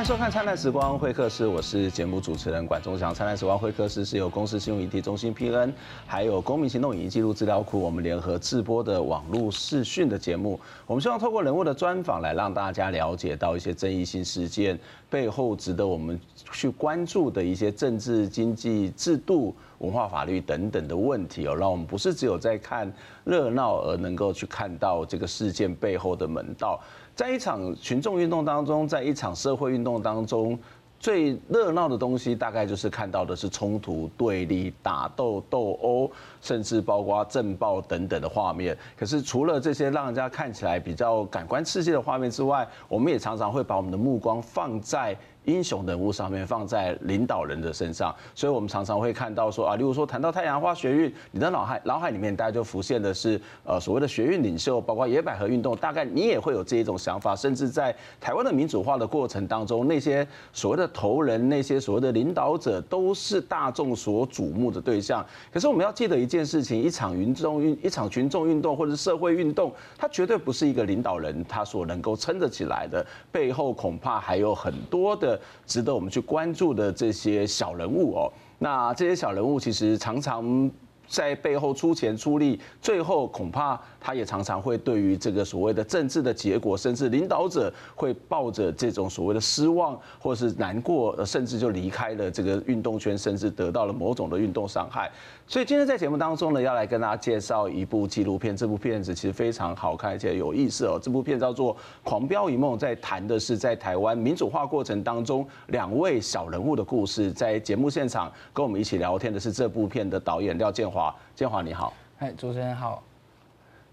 欢迎收看《灿烂时光会客室》，我是节目主持人管中祥。《灿烂时光会客室》是由公司信用议题中心 PN，还有公民行动影音记录资料库，我们联合制播的网络视讯的节目。我们希望透过人物的专访，来让大家了解到一些争议性事件背后值得我们去关注的一些政治、经济、制度、文化、法律等等的问题哦，让我们不是只有在看热闹，而能够去看到这个事件背后的门道。在一场群众运动当中，在一场社会运动当中，最热闹的东西，大概就是看到的是冲突、对立、打斗、斗殴，甚至包括震爆等等的画面。可是除了这些让人家看起来比较感官刺激的画面之外，我们也常常会把我们的目光放在。英雄人物上面放在领导人的身上，所以我们常常会看到说啊，例如说谈到太阳花学运，你的脑海脑海里面大家就浮现的是呃所谓的学运领袖，包括野百合运动，大概你也会有这一种想法，甚至在台湾的民主化的过程当中，那些所谓的头人，那些所谓的领导者，都是大众所瞩目的对象。可是我们要记得一件事情，一场群众运，一场群众运动或者社会运动，它绝对不是一个领导人他所能够撑得起来的，背后恐怕还有很多的。值得我们去关注的这些小人物哦，那这些小人物其实常常在背后出钱出力，最后恐怕。他也常常会对于这个所谓的政治的结果，甚至领导者会抱着这种所谓的失望，或是难过，甚至就离开了这个运动圈，甚至得到了某种的运动伤害。所以今天在节目当中呢，要来跟大家介绍一部纪录片。这部片子其实非常好看，而且有意思哦。这部片叫做《狂飙一梦》，在谈的是在台湾民主化过程当中两位小人物的故事。在节目现场跟我们一起聊天的是这部片的导演廖建华。健华你好，哎，主持人好。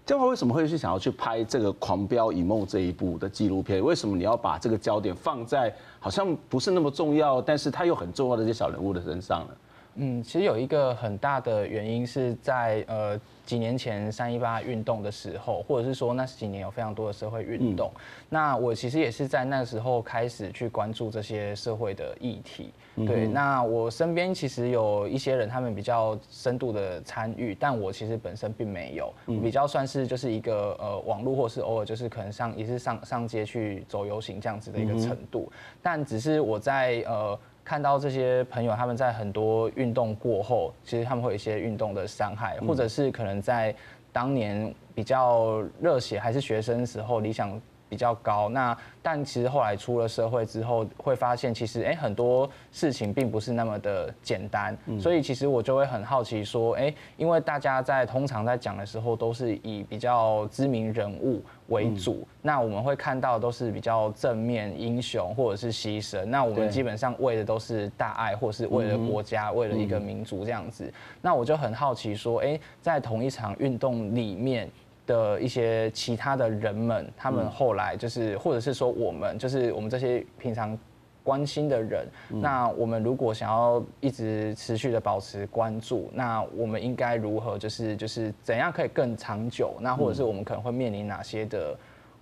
建华为什么会去想要去拍这个《狂飙一梦》这一部的纪录片？为什么你要把这个焦点放在好像不是那么重要，但是他又很重要的这些小人物的身上呢？嗯，其实有一个很大的原因是在呃几年前三一八运动的时候，或者是说那几年有非常多的社会运动。嗯、那我其实也是在那时候开始去关注这些社会的议题。对，那我身边其实有一些人，他们比较深度的参与，但我其实本身并没有，比较算是就是一个呃网络或是偶尔就是可能上也是上上街去走游行这样子的一个程度，但只是我在呃。看到这些朋友，他们在很多运动过后，其实他们会有一些运动的伤害，或者是可能在当年比较热血还是学生时候，理想比较高，那但其实后来出了社会之后，会发现其实哎很多事情并不是那么的简单，所以其实我就会很好奇说，哎，因为大家在通常在讲的时候都是以比较知名人物为主，那我们会看到都是比较正面英雄或者是牺牲，那我们基本上为的都是大爱或是为了国家为了一个民族这样子，那我就很好奇说，哎，在同一场运动里面。的一些其他的人们，他们后来就是，或者是说我们，就是我们这些平常关心的人，那我们如果想要一直持续的保持关注，那我们应该如何，就是就是怎样可以更长久？那或者是我们可能会面临哪些的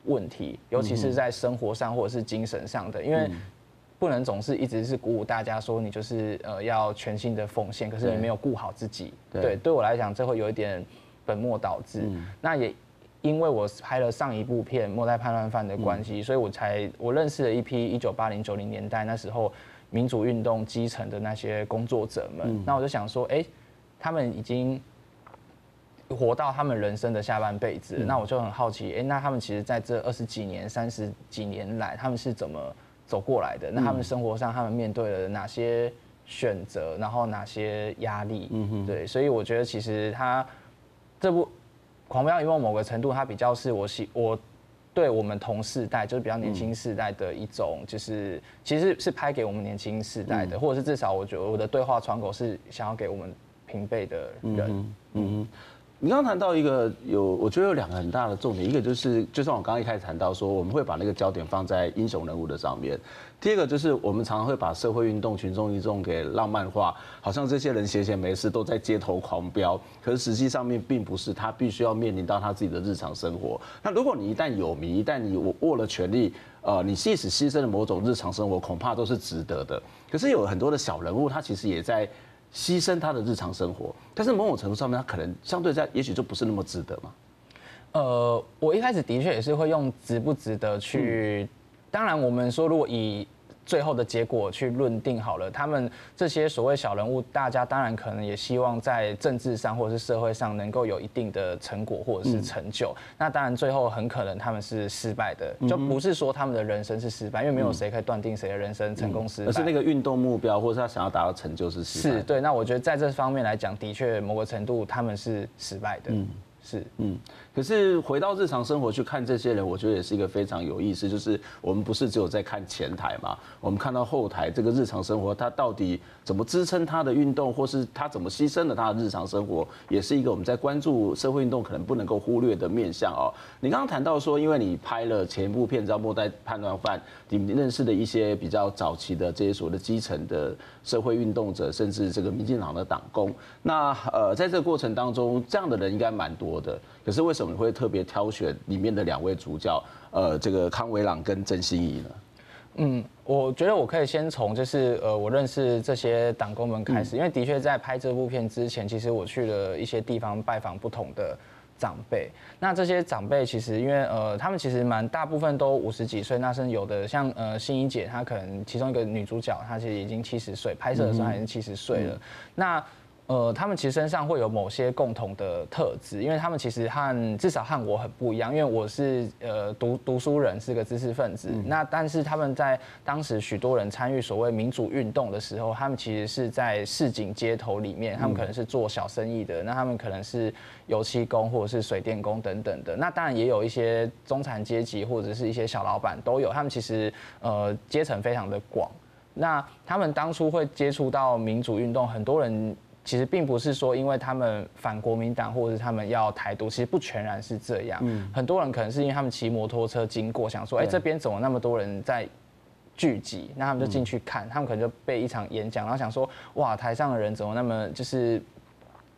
问题，尤其是在生活上或者是精神上的，因为不能总是一直是鼓舞大家说你就是呃要全心的奉献，可是你没有顾好自己。对，对我来讲，这会有一点。本末倒置，嗯、那也因为我拍了上一部片《末代叛乱犯》的关系，嗯、所以我才我认识了一批一九八零九零年代那时候民主运动基层的那些工作者们。嗯、那我就想说，哎、欸，他们已经活到他们人生的下半辈子，嗯、那我就很好奇，哎、欸，那他们其实在这二十几年、三十几年来，他们是怎么走过来的？那他们生活上，他们面对了哪些选择，然后哪些压力？嗯哼，对，所以我觉得其实他。这部《狂飙因为》某个程度，它比较是我喜我对我们同世代，就是比较年轻世代的一种，就是其实是拍给我们年轻世代的，或者是至少我觉得我的对话窗口是想要给我们平辈的人。嗯嗯。你刚谈到一个有，我觉得有两个很大的重点，一个就是，就像我刚刚一开始谈到说，我们会把那个焦点放在英雄人物的上面；第二个就是，我们常常会把社会运动、群众运动给浪漫化，好像这些人闲闲没事都在街头狂飙，可是实际上面并不是，他必须要面临到他自己的日常生活。那如果你一旦有名，一旦你握握了权力，呃，你即使牺牲了某种日常生活，恐怕都是值得的。可是有很多的小人物，他其实也在。牺牲他的日常生活，但是某种程度上面，他可能相对在，也许就不是那么值得嘛。呃，我一开始的确也是会用值不值得去。当然，我们说如果以最后的结果去论定好了，他们这些所谓小人物，大家当然可能也希望在政治上或者是社会上能够有一定的成果或者是成就。嗯、那当然最后很可能他们是失败的，就不是说他们的人生是失败，因为没有谁可以断定谁的人生成功失败。而是那个运动目标或者他想要达到成就是失败。是对，那我觉得在这方面来讲，的确某个程度他们是失败的。嗯。是，嗯，可是回到日常生活去看这些人，我觉得也是一个非常有意思。就是我们不是只有在看前台嘛，我们看到后台这个日常生活，他到底怎么支撑他的运动，或是他怎么牺牲了他的日常生活，也是一个我们在关注社会运动可能不能够忽略的面向哦。你刚刚谈到说，因为你拍了前一部片叫《末代叛乱犯》，你认识的一些比较早期的这些所谓的基层的社会运动者，甚至这个民进党的党工，那呃，在这个过程当中，这样的人应该蛮多的。可是为什么你会特别挑选里面的两位主角，呃，这个康维朗跟郑欣怡呢？嗯，我觉得我可以先从就是呃，我认识这些党工们开始，因为的确在拍这部片之前，其实我去了一些地方拜访不同的长辈。那这些长辈其实因为呃，他们其实蛮大部分都五十几岁，那甚至有的像呃欣怡姐，她可能其中一个女主角，她其实已经七十岁，拍摄的时候还是七十岁了。那呃，他们其实身上会有某些共同的特质，因为他们其实和至少和我很不一样，因为我是呃读读书人，是个知识分子。那但是他们在当时许多人参与所谓民主运动的时候，他们其实是在市井街头里面，他们可能是做小生意的，那他们可能是油漆工或者是水电工等等的。那当然也有一些中产阶级或者是一些小老板都有，他们其实呃阶层非常的广。那他们当初会接触到民主运动，很多人。其实并不是说，因为他们反国民党，或者是他们要台独，其实不全然是这样。嗯，很多人可能是因为他们骑摩托车经过，想说，哎，这边怎么那么多人在聚集？那他们就进去看，他们可能就被一场演讲，然后想说，哇，台上的人怎么那么就是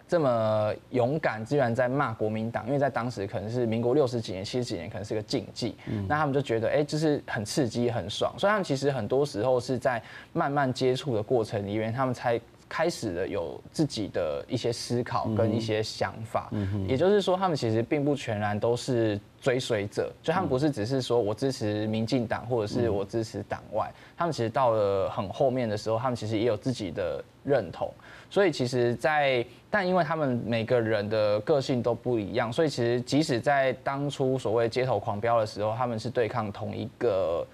这么勇敢，居然在骂国民党？因为在当时可能是民国六十几年、七十几年，可能是个禁忌。嗯，那他们就觉得，哎，就是很刺激、很爽。所以他们其实很多时候是在慢慢接触的过程里面，他们才。开始了有自己的一些思考跟一些想法，也就是说，他们其实并不全然都是追随者，就他们不是只是说我支持民进党或者是我支持党外，他们其实到了很后面的时候，他们其实也有自己的认同。所以其实，在但因为他们每个人的个性都不一样，所以其实即使在当初所谓街头狂飙的时候，他们是对抗同一个。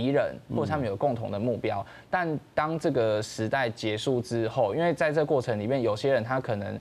敌人或者他们有共同的目标，但当这个时代结束之后，因为在这个过程里面，有些人他可能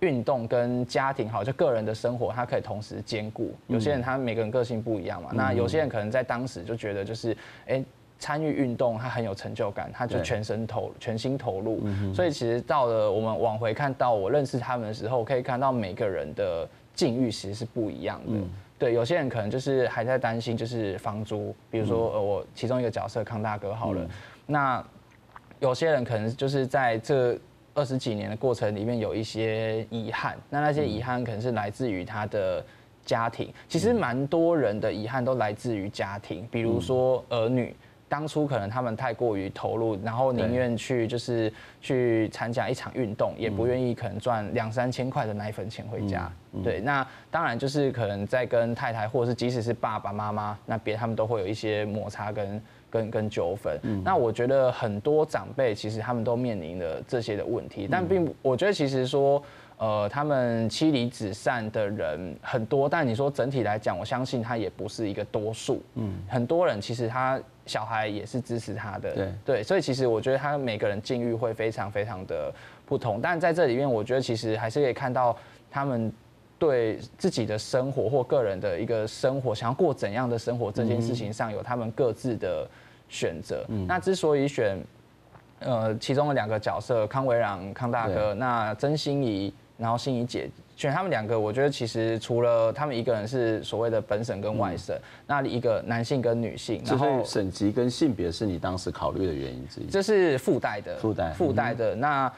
运动跟家庭好，就个人的生活他可以同时兼顾。有些人他每个人个性不一样嘛，那有些人可能在当时就觉得就是，哎，参与运动他很有成就感，他就全身投全心投入。所以其实到了我们往回看到我认识他们的时候，可以看到每个人的境遇其实是不一样的。对，有些人可能就是还在担心，就是房租，比如说呃，我其中一个角色康大哥好了，那有些人可能就是在这二十几年的过程里面有一些遗憾，那那些遗憾可能是来自于他的家庭，其实蛮多人的遗憾都来自于家庭，比如说儿女。当初可能他们太过于投入，然后宁愿去就是去参加一场运动，也不愿意可能赚两三千块的奶粉钱回家。对，那当然就是可能在跟太太，或者是即使是爸爸妈妈那边，他们都会有一些摩擦跟跟跟纠纷。那我觉得很多长辈其实他们都面临了这些的问题，但并不，我觉得其实说。呃，他们妻离子散的人很多，但你说整体来讲，我相信他也不是一个多数。嗯，很多人其实他小孩也是支持他的。对对，所以其实我觉得他每个人境遇会非常非常的不同，但在这里面，我觉得其实还是可以看到他们对自己的生活或个人的一个生活，想要过怎样的生活这件事情上有他们各自的选择。嗯，那之所以选呃其中的两个角色康维朗康大哥，那曾心怡。然后心怡姐选他们两个，我觉得其实除了他们一个人是所谓的本省跟外省，嗯、那一个男性跟女性，然后省级跟性别是你当时考虑的原因之一。这是附带的，附带。附带的。那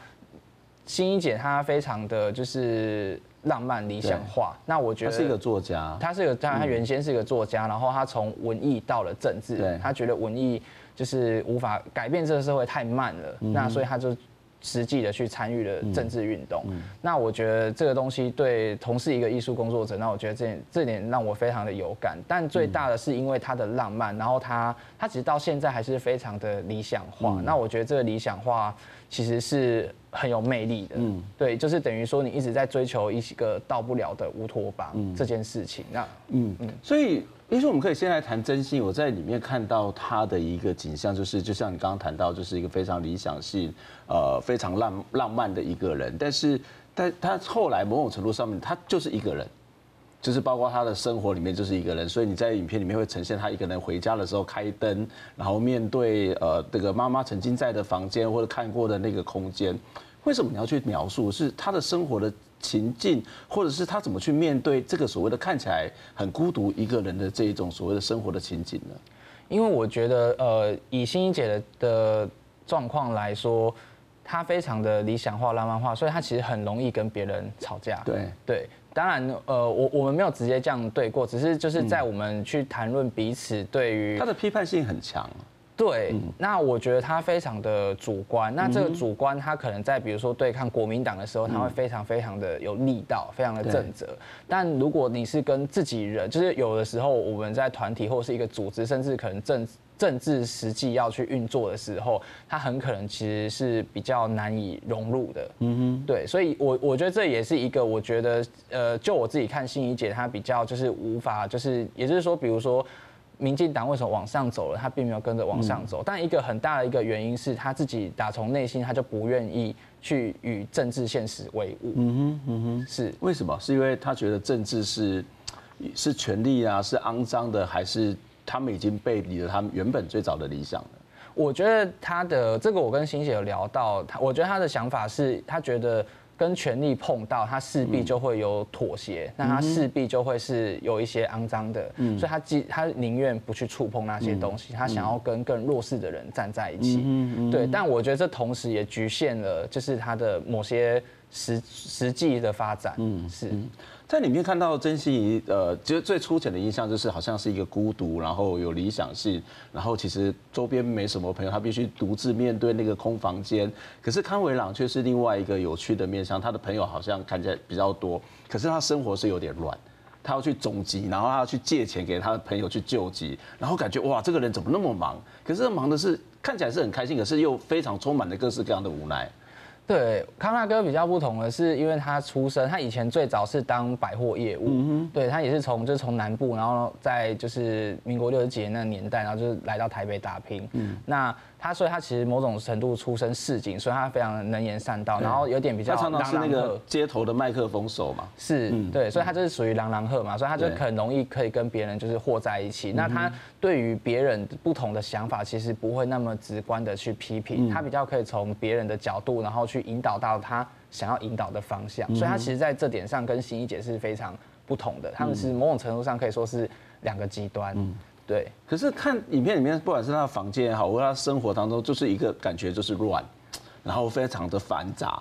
心怡姐她非常的就是浪漫理想化，那我觉得她是一个作家，她是一个，当然她原先是一个作家，然后她从文艺到了政治，她觉得文艺就是无法改变这个社会太慢了，那所以她就。实际的去参与了政治运动。那我觉得这个东西对同是一个艺术工作者，那我觉得这点这点让我非常的有感。但最大的是因为他的浪漫，然后他他其实到现在还是非常的理想化。那我觉得这个理想化其实是很有魅力的。嗯，对，就是等于说你一直在追求一个到不了的乌托邦这件事情。那嗯嗯，所以。也许我们可以先来谈真心。我在里面看到他的一个景象，就是就像你刚刚谈到，就是一个非常理想性、呃非常浪浪漫的一个人。但是，但他后来某种程度上面，他就是一个人，就是包括他的生活里面就是一个人。所以你在影片里面会呈现他一个人回家的时候开灯，然后面对呃这个妈妈曾经在的房间或者看过的那个空间。为什么你要去描述是他的生活的？情境，或者是他怎么去面对这个所谓的看起来很孤独一个人的这一种所谓的生活的情景呢？因为我觉得，呃，以欣怡姐的的状况来说，她非常的理想化、浪漫化，所以她其实很容易跟别人吵架。对对，当然，呃，我我们没有直接这样对过，只是就是在我们去谈论彼此对于她的批判性很强。对，那我觉得他非常的主观。那这个主观，他可能在比如说对抗国民党的时候，他会非常非常的有力道，非常的正则。但如果你是跟自己人，就是有的时候我们在团体或是一个组织，甚至可能政政治实际要去运作的时候，他很可能其实是比较难以融入的。嗯哼，对，所以我我觉得这也是一个，我觉得呃，就我自己看心怡姐，她比较就是无法，就是也就是说，比如说。民进党为什么往上走了？他并没有跟着往上走，但一个很大的一个原因是他自己打从内心他就不愿意去与政治现实为伍。嗯哼，嗯哼，是为什么？是因为他觉得政治是是权力啊，是肮脏的，还是他们已经背离了他们原本最早的理想了？我觉得他的这个，我跟欣姐有聊到，他我觉得他的想法是他觉得。跟权力碰到，他势必就会有妥协，嗯、那他势必就会是有一些肮脏的，嗯、所以他既他宁愿不去触碰那些东西，嗯、他想要跟更弱势的人站在一起，嗯、对。但我觉得这同时也局限了，就是他的某些实实际的发展，嗯，是。在里面看到曾心怡，呃，其实最粗浅的印象就是好像是一个孤独，然后有理想性，然后其实周边没什么朋友，他必须独自面对那个空房间。可是康维朗却是另外一个有趣的面向，他的朋友好像看起来比较多，可是他生活是有点乱，他要去总集，然后他要去借钱给他的朋友去救急，然后感觉哇，这个人怎么那么忙？可是忙的是看起来是很开心，可是又非常充满了各式各样的无奈。对，康纳哥比较不同的是，因为他出生，他以前最早是当百货业务，对他也是从就是从南部，然后在就是民国六十几年那个年代，然后就是来到台北打拼，嗯，那。他所以他其实某种程度出身市井，所以他非常能言善道，然后有点比较。他常常是那个街头的麦克风手嘛。是，对，所以他就是属于朗朗赫嘛，所以他就很容易可以跟别人就是和在一起。那他对于别人不同的想法，其实不会那么直观的去批评，他比较可以从别人的角度，然后去引导到他想要引导的方向。所以他其实在这点上跟欣怡姐是非常不同的，他们是某种程度上可以说是两个极端。对，可是看影片里面，不管是他的房间也好，或者他生活当中，就是一个感觉就是乱，然后非常的繁杂。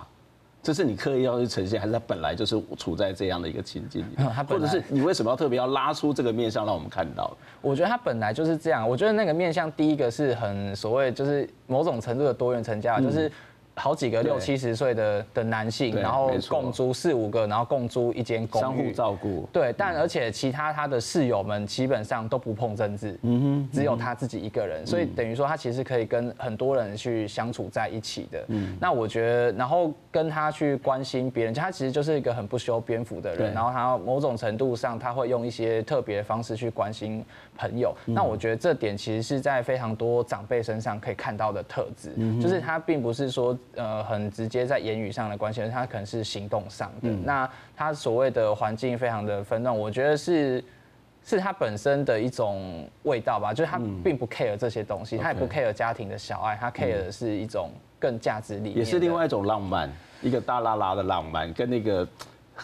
这是你刻意要去呈现，还是他本来就是处在这样的一个情境里？他或者是你为什么要特别要拉出这个面向让我们看到？我觉得他本来就是这样。我觉得那个面向第一个是很所谓，就是某种程度的多元成家，就是。好几个六七十岁的的男性，然后共租四五个，然后共租一间公寓，相互照顾。对，但而且其他他的室友们基本上都不碰政治，嗯哼，只有他自己一个人，所以等于说他其实可以跟很多人去相处在一起的。嗯，那我觉得，然后跟他去关心别人，他其实就是一个很不修边幅的人，然后他某种程度上他会用一些特别的方式去关心朋友。那我觉得这点其实是在非常多长辈身上可以看到的特质，就是他并不是说。呃，很直接在言语上的关系，他可能是行动上的。嗯、那他所谓的环境非常的纷乱，我觉得是是他本身的一种味道吧，就是他并不 care 这些东西，嗯、他也不 care 家庭的小爱，他 care 的是一种更价值理念，也是另外一种浪漫，一个大拉拉的浪漫，跟那个。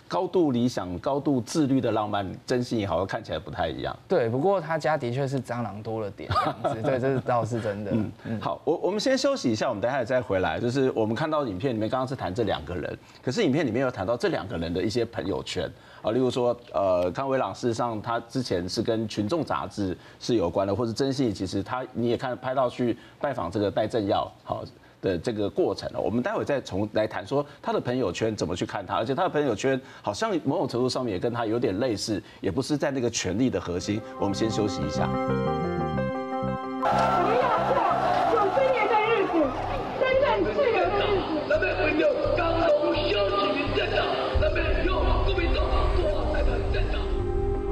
高度理想、高度自律的浪漫，真心好像看起来不太一样。对，不过他家的确是蟑螂多了点，对，这是倒是真的。嗯，好，我我们先休息一下，我们等下再回来。就是我们看到影片里面，刚刚是谈这两个人，可是影片里面有谈到这两个人的一些朋友圈啊，例如说，呃，康维朗事实上他之前是跟群众杂志是有关的，或者真心其实他你也看拍到去拜访这个戴政耀，好。的这个过程了。我们待会再从来谈说他的朋友圈怎么去看他，而且他的朋友圈好像某种程度上面也跟他有点类似，也不是在那个权力的核心。我们先休息一下。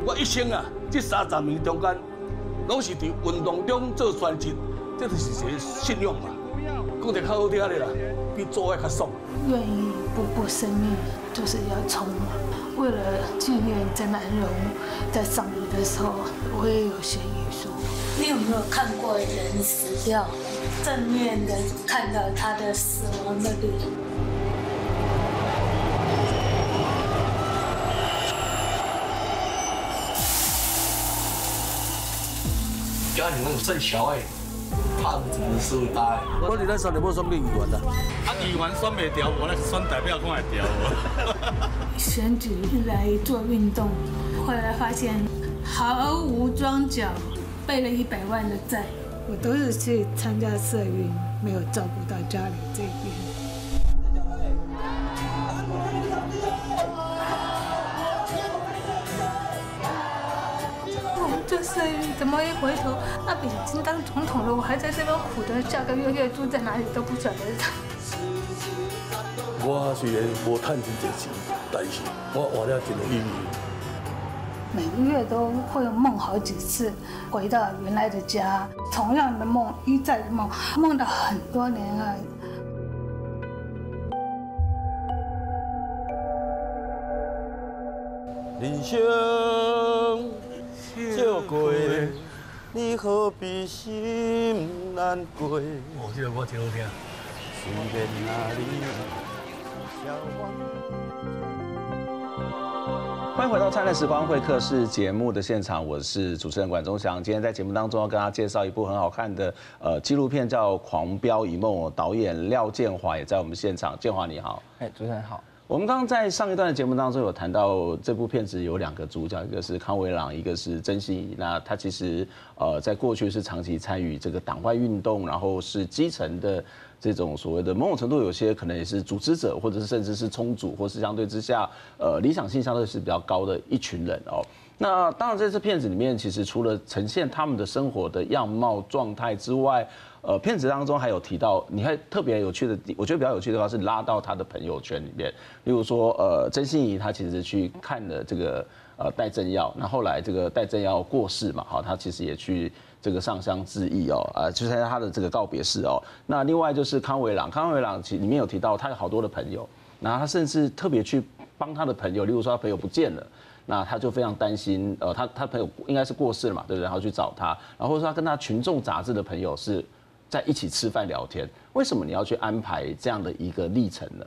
我一生啊，这三十年中间，拢是伫运动中做选择，这就是一个信用嘛。讲得较好听的啦，比做爱较爽。愿意不顾生命，就是要冲嘛。为了纪念郑南榕，在丧礼的时候，我也有写遗书。你有没有看过人死掉，正面的看到他的死亡的脸？家里那种正小孩，怕的真的是会大。我你那时候你不选议员的？啊，议员选不掉，我那是选代表看会掉。选举来做运动，后来发现毫无装脚，背了一百万的债。我都是去参加社运，没有照顾到家里这边。怎么一回头，那个已经当总统了，我还在这边苦的，下个月月租在哪里都不晓得。我虽然无赚真多钱，但是我活了真有意义。每个月都会梦好几次，回到原来的家，同样的梦一再的梦，梦到很多年了。人生。笑过，你何必心难过？哦，这个歌挺好听。欢迎回到《灿烂时光会客室》节目的现场，我是主持人管中祥。今天在节目当中要跟大家介绍一部很好看的呃纪录片，叫《狂飙一梦》，导演廖建华也在我们现场。建华你好，哎，主持人好。我们刚刚在上一段的节目当中有谈到，这部片子有两个主角，一个是康维朗，一个是曾心。那他其实呃在过去是长期参与这个党外运动，然后是基层的这种所谓的某种程度，有些可能也是组织者，或者是甚至是冲组，或是相对之下呃理想性相对是比较高的一群人哦。那当然在这片子里面，其实除了呈现他们的生活的样貌状态之外，呃，片子当中还有提到，你还特别有趣的，我觉得比较有趣的话是拉到他的朋友圈里面，例如说，呃，曾心怡他其实去看了这个呃戴政耀，那后来这个戴政耀过世嘛，好，他其实也去这个上香致意哦，呃，就在他的这个告别式哦。那另外就是康维朗，康维朗其实里面有提到他有好多的朋友，然后他甚至特别去帮他的朋友，例如说他朋友不见了，那他就非常担心，呃，他他朋友应该是过世了嘛，对不对？然后去找他，然后或者说他跟他群众杂志的朋友是。在一起吃饭聊天，为什么你要去安排这样的一个历程呢？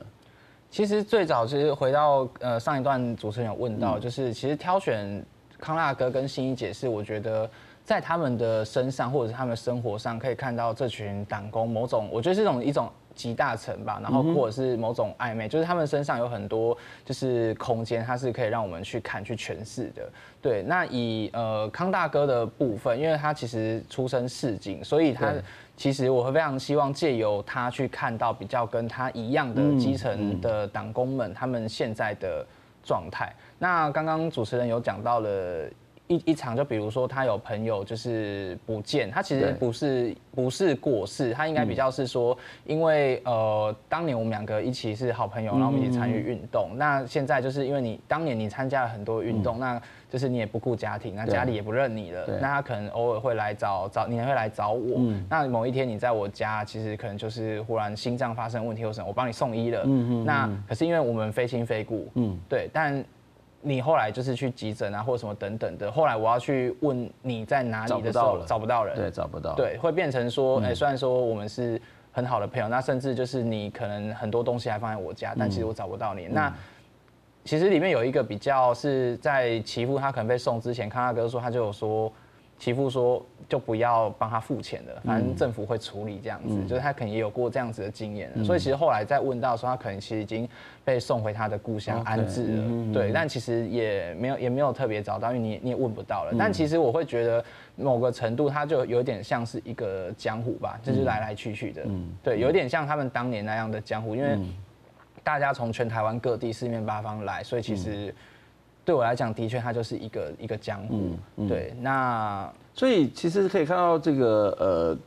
其实最早是回到呃上一段主持人有问到，就是其实挑选康纳哥跟心怡姐是我觉得在他们的身上或者是他们生活上可以看到这群党工某种，我觉得这种一种。集大成吧，然后或者是某种暧昧，就是他们身上有很多就是空间，它是可以让我们去看、去诠释的。对，那以呃康大哥的部分，因为他其实出身市井，所以他其实我会非常希望借由他去看到比较跟他一样的基层的党工们他们现在的状态。那刚刚主持人有讲到了。一一场，就比如说他有朋友就是不见，他其实不是不是过世，他应该比较是说，因为呃当年我们两个一起是好朋友，然后我们一起参与运动。那现在就是因为你当年你参加了很多运动，那就是你也不顾家庭，那家里也不认你了，那他可能偶尔会来找找你，还会来找我。那某一天你在我家，其实可能就是忽然心脏发生问题或什么，我帮你送医了。那可是因为我们非亲非故，嗯，对，但。你后来就是去急诊啊，或者什么等等的。后来我要去问你在哪里的时候，找不到人。对，找不到。对，会变成说，哎，虽然说我们是很好的朋友，那甚至就是你可能很多东西还放在我家，但其实我找不到你。那其实里面有一个比较是在其父他可能被送之前，康大哥说他就有说，媳妇说就不要帮他付钱了，反正政府会处理这样子，嗯、就是他可能也有过这样子的经验，嗯、所以其实后来再问到的时候，他可能其实已经被送回他的故乡安置了，Okay, 嗯、对，但其实也没有也没有特别找到，因为你你也问不到了。嗯、但其实我会觉得某个程度，他就有点像是一个江湖吧，就是来来去去的，嗯、对，有点像他们当年那样的江湖，因为大家从全台湾各地四面八方来，所以其实。对我来讲，的确，它就是一个一个江湖。嗯嗯、对，那所以其实可以看到这个呃，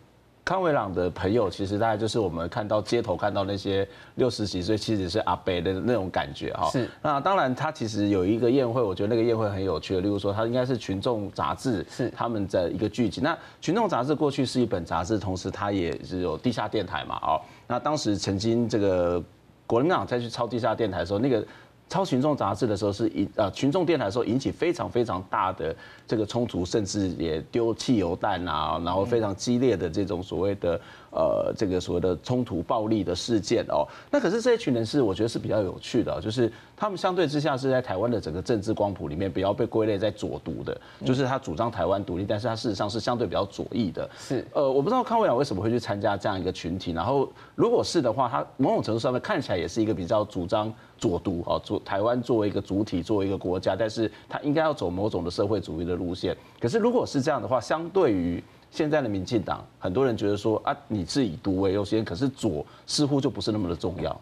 康维朗的朋友，其实大概就是我们看到街头看到那些六十几岁，其实是阿伯的那种感觉哈。是。那当然，他其实有一个宴会，我觉得那个宴会很有趣的。例如说，他应该是群众杂志，是他们的一个剧集。那群众杂志过去是一本杂志，同时它也是有地下电台嘛。哦，那当时曾经这个国民党再去抄地下电台的时候，那个。抄群众杂志的时候是引呃群众电台的时候引起非常非常大的这个冲突，甚至也丢汽油弹啊，然后非常激烈的这种所谓的。呃，这个所谓的冲突暴力的事件哦，那可是这一群人是我觉得是比较有趣的，就是他们相对之下是在台湾的整个政治光谱里面比较被归类在左独的，就是他主张台湾独立，但是他事实上是相对比较左翼的。是，呃，我不知道康伟朗为什么会去参加这样一个群体，然后如果是的话，他某种程度上面看起来也是一个比较主张左独啊，左台湾作为一个主体，作为一个国家，但是他应该要走某种的社会主义的路线。可是如果是这样的话，相对于现在的民进党，很多人觉得说啊，你是以独为优先，可是左似乎就不是那么的重要。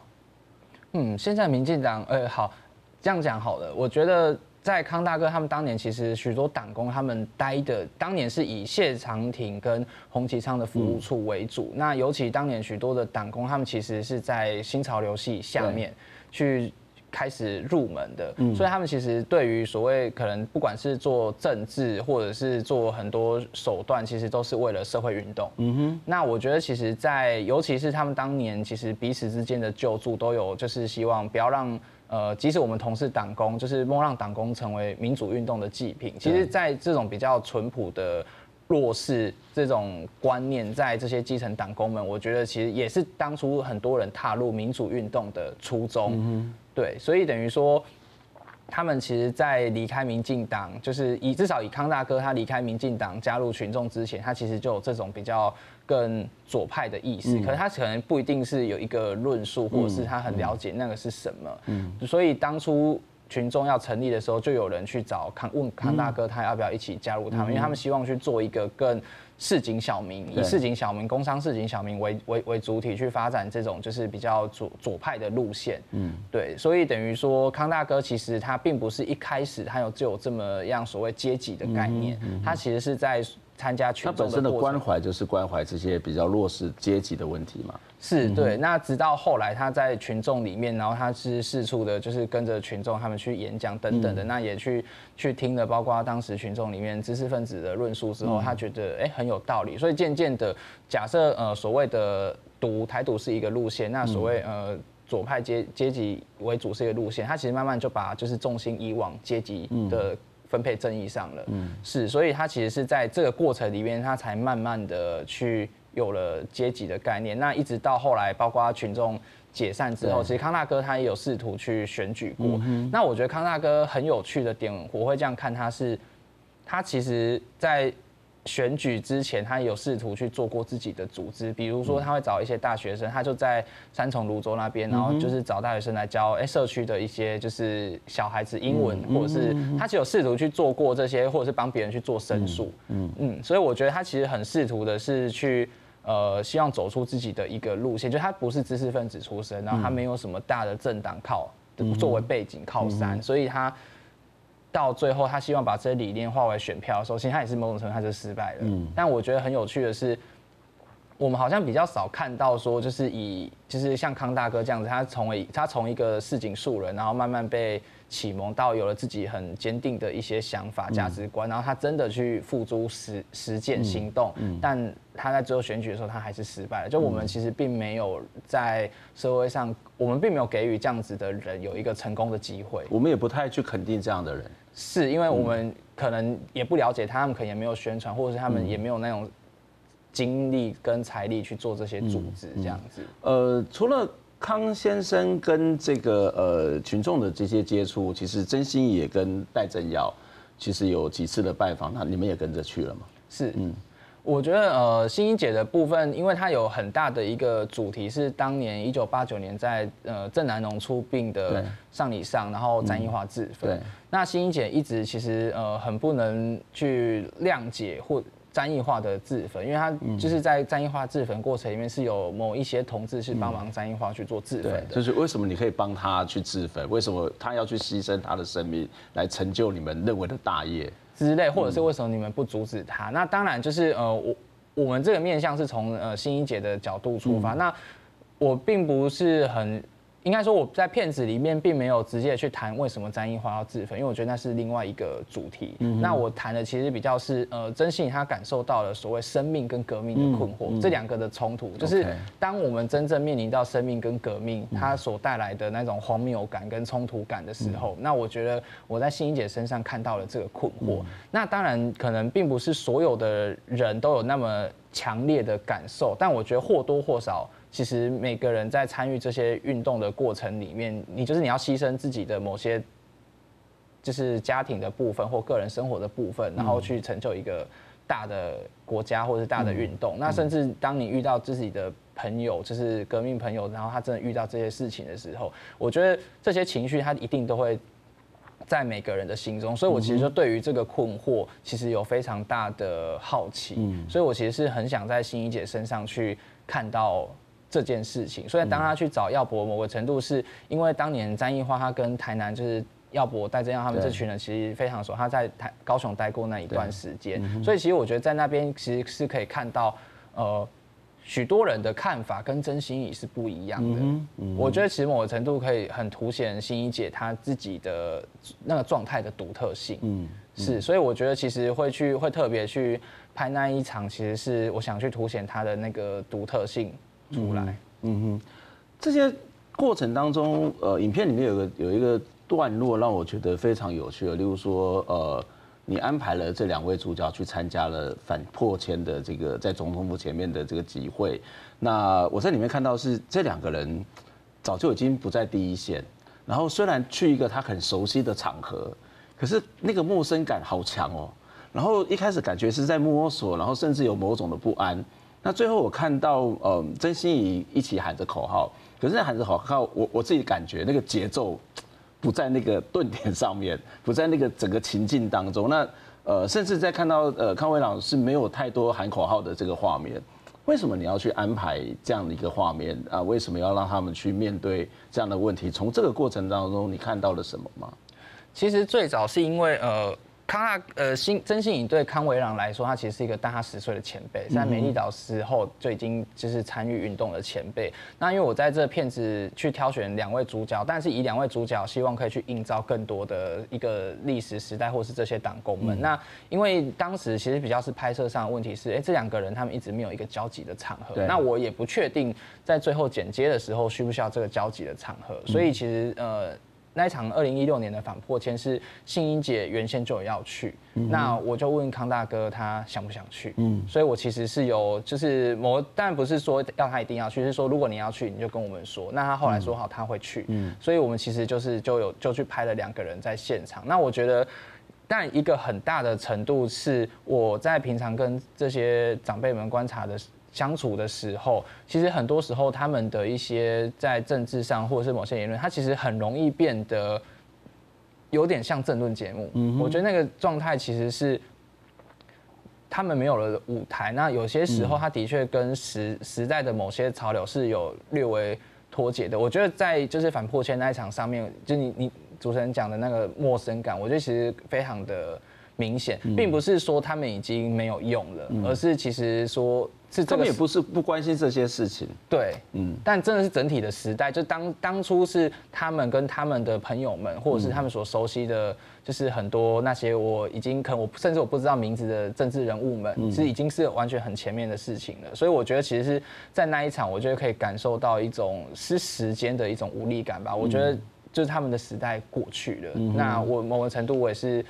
嗯，现在民进党，呃，好，这样讲好了。我觉得在康大哥他们当年，其实许多党工他们待的当年是以谢长廷跟洪其昌的服务处为主。嗯、那尤其当年许多的党工，他们其实是在新潮流系下面去。开始入门的，所以他们其实对于所谓可能不管是做政治或者是做很多手段，其实都是为了社会运动。嗯哼。那我觉得其实，在尤其是他们当年，其实彼此之间的救助都有，就是希望不要让呃，即使我们同事党工，就是莫让党工成为民主运动的祭品。其实，在这种比较淳朴的弱势这种观念，在这些基层党工们，我觉得其实也是当初很多人踏入民主运动的初衷。嗯对，所以等于说，他们其实，在离开民进党，就是以至少以康大哥他离开民进党加入群众之前，他其实就有这种比较更左派的意思。可是他可能不一定是有一个论述，或者是他很了解那个是什么。嗯，所以当初群众要成立的时候，就有人去找康问康大哥，他要不要一起加入他们，因为他们希望去做一个更。市井小民，以市井小民、工商市井小民为为为主体去发展这种就是比较左左派的路线，嗯，对，所以等于说康大哥其实他并不是一开始他有就有这么样所谓阶级的概念，他其实是在。参加群众的，他本身的关怀就是关怀这些比较弱势阶级的问题嘛。是对。那直到后来他在群众里面，然后他是四处的，就是跟着群众他们去演讲等等的，那也去去听了，包括当时群众里面知识分子的论述之后，他觉得哎很有道理，所以渐渐的，假设呃所谓的独台独是一个路线，那所谓呃左派阶阶级为主是一个路线，他其实慢慢就把就是重心移往阶级的。分配正义上了，嗯，是，所以他其实是在这个过程里面，他才慢慢的去有了阶级的概念。那一直到后来，包括群众解散之后，其实康大哥他也有试图去选举过。那我觉得康大哥很有趣的点，我会这样看，他是，他其实，在。选举之前，他有试图去做过自己的组织，比如说他会找一些大学生，他就在三重泸州那边，然后就是找大学生来教哎社区的一些就是小孩子英文，或者是他其实有试图去做过这些，或者是帮别人去做申诉，嗯嗯，所以我觉得他其实很试图的是去呃希望走出自己的一个路线，就他不是知识分子出身，然后他没有什么大的政党靠作为背景靠山，所以他。到最后，他希望把这些理念化为选票的时候，其实他也是某种程度他就失败了。嗯，但我觉得很有趣的是，我们好像比较少看到说，就是以就是像康大哥这样子，他从一他从一个市井素人，然后慢慢被启蒙到有了自己很坚定的一些想法、价值观，然后他真的去付诸实实践行动。嗯，但他在最后选举的时候，他还是失败了。就我们其实并没有在社会上，我们并没有给予这样子的人有一个成功的机会。我们也不太去肯定这样的人。是因为我们可能也不了解他，他们可能也没有宣传，或者是他们也没有那种精力跟财力去做这些组织这样子。呃，除了康先生跟这个呃群众的这些接触，其实真心也跟戴政耀其实有几次的拜访，那你们也跟着去了吗？是，嗯。我觉得呃，新一姐的部分，因为她有很大的一个主题是当年一九八九年在呃郑南榕出殡的丧礼上，然后詹益樺自焚。对。那新一姐一直其实呃很不能去谅解或詹益樺的自焚，因为他就是在詹益樺自焚过程里面是有某一些同志是帮忙詹益樺去做自焚的。就是为什么你可以帮他去自焚？为什么他要去牺牲他的生命来成就你们认为的大业？之类，或者是为什么你们不阻止他？嗯、那当然就是呃，我我们这个面向是从呃新一姐的角度出发，嗯、那我并不是很。应该说我在片子里面并没有直接去谈为什么詹益樺要自焚，因为我觉得那是另外一个主题。嗯、那我谈的其实比较是呃，曾心怡他感受到了所谓生命跟革命的困惑，嗯嗯、这两个的冲突，就是当我们真正面临到生命跟革命它所带来的那种荒谬感跟冲突感的时候，嗯、那我觉得我在欣怡姐身上看到了这个困惑。嗯、那当然可能并不是所有的人都有那么强烈的感受，但我觉得或多或少。其实每个人在参与这些运动的过程里面，你就是你要牺牲自己的某些，就是家庭的部分或个人生活的部分，然后去成就一个大的国家或者是大的运动。那甚至当你遇到自己的朋友，就是革命朋友，然后他真的遇到这些事情的时候，我觉得这些情绪他一定都会在每个人的心中。所以我其实就对于这个困惑，其实有非常大的好奇。所以我其实是很想在心怡姐身上去看到。这件事情，所以当他去找耀博，某个程度是因为当年詹益樺他跟台南就是耀博、戴正耀他们这群人其实非常熟，他在台高雄待过那一段时间，所以其实我觉得在那边其实是可以看到，呃，许多人的看法跟真心怡是不一样的。我觉得其实某个程度可以很凸显心怡姐她自己的那个状态的独特性。嗯，是，所以我觉得其实会去会特别去拍那一场，其实是我想去凸显她的那个独特性。出来，嗯哼，这些过程当中，呃，影片里面有个有一个段落让我觉得非常有趣，例如说，呃，你安排了这两位主角去参加了反迫迁的这个在总统府前面的这个集会，那我在里面看到是这两个人早就已经不在第一线，然后虽然去一个他很熟悉的场合，可是那个陌生感好强哦，然后一开始感觉是在摸索，然后甚至有某种的不安。那最后我看到，呃，曾心怡一起喊着口号，可是喊着口号，我我自己感觉那个节奏不在那个顿点上面，不在那个整个情境当中。那呃，甚至在看到呃康威朗是没有太多喊口号的这个画面。为什么你要去安排这样的一个画面啊？为什么要让他们去面对这样的问题？从这个过程当中，你看到了什么吗？其实最早是因为呃。康纳呃，新曾信颖对康维朗来说，他其实是一个大他十岁的前辈，在美丽岛时候就已经就是参与运动的前辈。那因为我在这片子去挑选两位主角，但是以两位主角希望可以去映照更多的一个历史时代，或是这些党工们。那因为当时其实比较是拍摄上的问题是，哎，这两个人他们一直没有一个交集的场合。那我也不确定在最后剪接的时候需不需要这个交集的场合。所以其实呃。那一场二零一六年的反破千是信英姐原先就有要去，嗯、那我就问康大哥他想不想去，嗯，所以我其实是有就是某，当然不是说要他一定要去，是说如果你要去你就跟我们说。那他后来说好他会去，嗯，所以我们其实就是就有就去拍了两个人在现场。那我觉得，但一个很大的程度是我在平常跟这些长辈们观察的。相处的时候，其实很多时候他们的一些在政治上或者是某些言论，他其实很容易变得有点像政论节目。嗯，我觉得那个状态其实是他们没有了舞台。那有些时候，他的确跟时时代的某些潮流是有略微脱节的。我觉得在就是反破圈那一场上面，就你你主持人讲的那个陌生感，我觉得其实非常的明显，并不是说他们已经没有用了，而是其实说。是这个，他们也不是不关心这些事情，对，嗯，但真的是整体的时代，就当当初是他们跟他们的朋友们，或者是他们所熟悉的，就是很多那些我已经可能我甚至我不知道名字的政治人物们，是已经是完全很前面的事情了。所以我觉得其实是在那一场，我觉得可以感受到一种是时间的一种无力感吧。我觉得就是他们的时代过去了，那我某个程度我也是，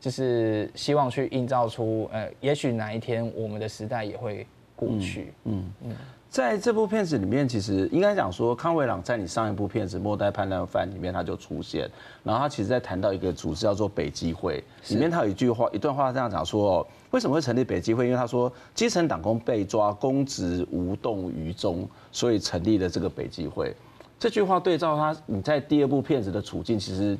就是希望去营造出，呃，也许哪一天我们的时代也会。过去，嗯嗯，在这部片子里面，其实应该讲说，康维朗在你上一部片子《末代叛乱犯》里面他就出现，然后他其实在谈到一个组织叫做北基会，里面他有一句话，一段话这样讲说，为什么会成立北基会？因为他说基层党工被抓，公职无动于衷，所以成立了这个北基会。这句话对照他你在第二部片子的处境，其实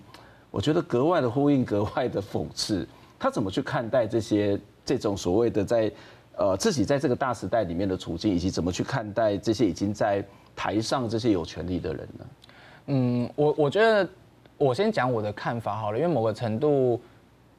我觉得格外的呼应，格外的讽刺。他怎么去看待这些这种所谓的在？呃，自己在这个大时代里面的处境，以及怎么去看待这些已经在台上这些有权利的人呢？嗯，我我觉得我先讲我的看法好了，因为某个程度，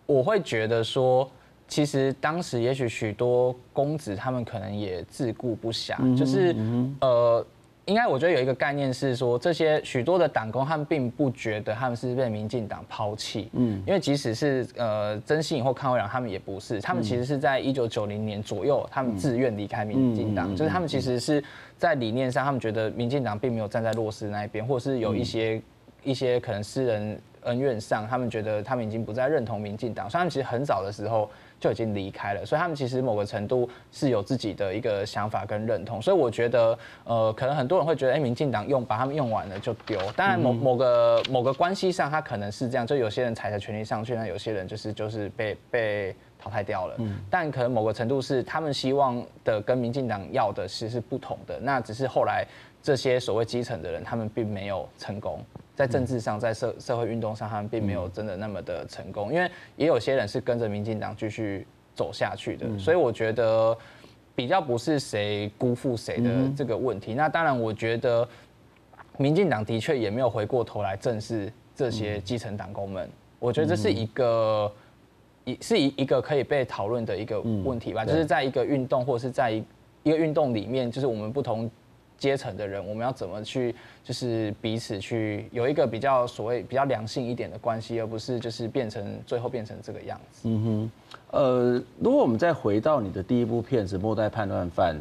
我会觉得说，其实当时也许许多公子他们可能也自顾不暇，就是呃。应该我觉得有一个概念是说，这些许多的党工他们并不觉得他们是被民进党抛弃，嗯，因为即使是呃曾信以后康惠良他们也不是，他们其实是在一九九零年左右，他们自愿离开民进党，就是他们其实是在理念上，他们觉得民进党并没有站在弱势那一边，或者是有一些一些可能私人恩怨上，他们觉得他们已经不再认同民进党，所以他们其实很早的时候。就已经离开了，所以他们其实某个程度是有自己的一个想法跟认同，所以我觉得，呃，可能很多人会觉得，哎，民进党用把他们用完了就丢。当然某，某某个某个关系上，他可能是这样，就有些人踩着权力上去，那有些人就是就是被被淘汰掉了。但可能某个程度是他们希望的跟民进党要的其实是不同的，那只是后来这些所谓基层的人，他们并没有成功。在政治上，在社社会运动上，他们并没有真的那么的成功，因为也有些人是跟着民进党继续走下去的，所以我觉得比较不是谁辜负谁的这个问题。那当然，我觉得民进党的确也没有回过头来正视这些基层党工们，我觉得这是一个一是一一个可以被讨论的一个问题吧，就是在一个运动或者是在一一个运动里面，就是我们不同。阶层的人，我们要怎么去，就是彼此去有一个比较所谓比较良性一点的关系，而不是就是变成最后变成这个样子。嗯哼，呃，如果我们再回到你的第一部片子《末代叛乱犯》，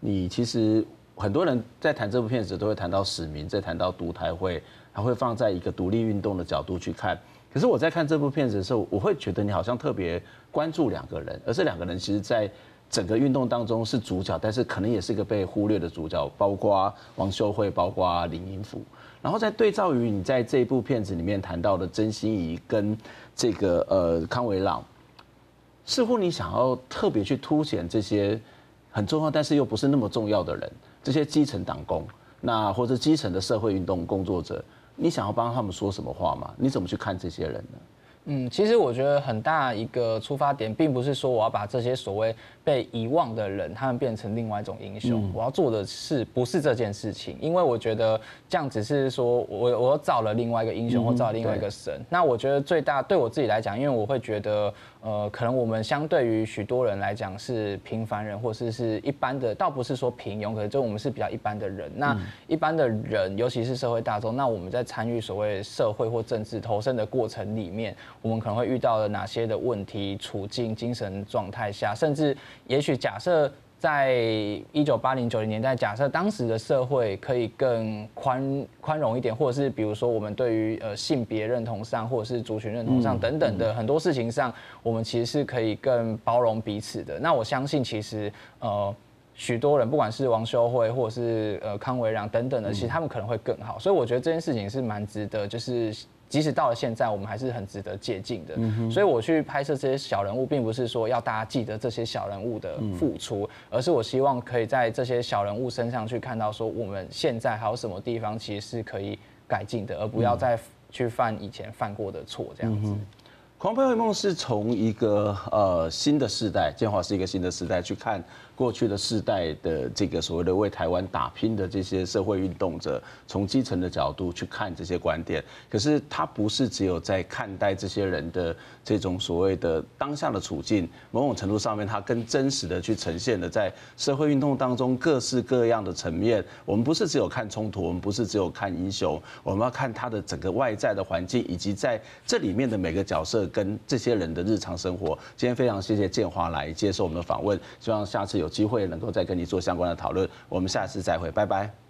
你其实很多人在谈这部片子都会谈到史明，在谈到独台会，还会放在一个独立运动的角度去看。可是我在看这部片子的时候，我会觉得你好像特别关注两个人，而这两个人其实，在整个运动当中是主角，但是可能也是一个被忽略的主角，包括王秀慧，包括林英福。然后在对照于你在这部片子里面谈到的曾心怡跟这个呃康维朗，似乎你想要特别去凸显这些很重要，但是又不是那么重要的人，这些基层党工，那或者基层的社会运动工作者，你想要帮他们说什么话吗？你怎么去看这些人呢？嗯，其实我觉得很大一个出发点，并不是说我要把这些所谓被遗忘的人，他们变成另外一种英雄。我要做的是不是这件事情？因为我觉得这样只是说我我造了另外一个英雄，或造了另外一个神。那我觉得最大对我自己来讲，因为我会觉得。呃，可能我们相对于许多人来讲是平凡人，或是是一般的，倒不是说平庸，可能就我们是比较一般的人。那一般的人，尤其是社会大众，那我们在参与所谓社会或政治投身的过程里面，我们可能会遇到了哪些的问题、处境、精神状态下，甚至也许假设。在一九八零九零年代，假设当时的社会可以更宽宽容一点，或者是比如说我们对于呃性别认同上，或者是族群认同上等等的很多事情上，我们其实是可以更包容彼此的。那我相信，其实呃许多人，不管是王修慧或者是呃康维良等等的，其实他们可能会更好。所以我觉得这件事情是蛮值得，就是。即使到了现在，我们还是很值得借鉴的。所以我去拍摄这些小人物，并不是说要大家记得这些小人物的付出，而是我希望可以在这些小人物身上去看到，说我们现在还有什么地方其实是可以改进的，而不要再去犯以前犯过的错这样子。狂飙为梦是从一个呃新的世代，建华是一个新的世代去看。过去的世代的这个所谓的为台湾打拼的这些社会运动者，从基层的角度去看这些观点，可是他不是只有在看待这些人的这种所谓的当下的处境，某种程度上面，它更真实的去呈现了在社会运动当中各式各样的层面。我们不是只有看冲突，我们不是只有看英雄，我们要看他的整个外在的环境，以及在这里面的每个角色跟这些人的日常生活。今天非常谢谢建华来接受我们的访问，希望下次。有机会能够再跟你做相关的讨论，我们下次再会，拜拜。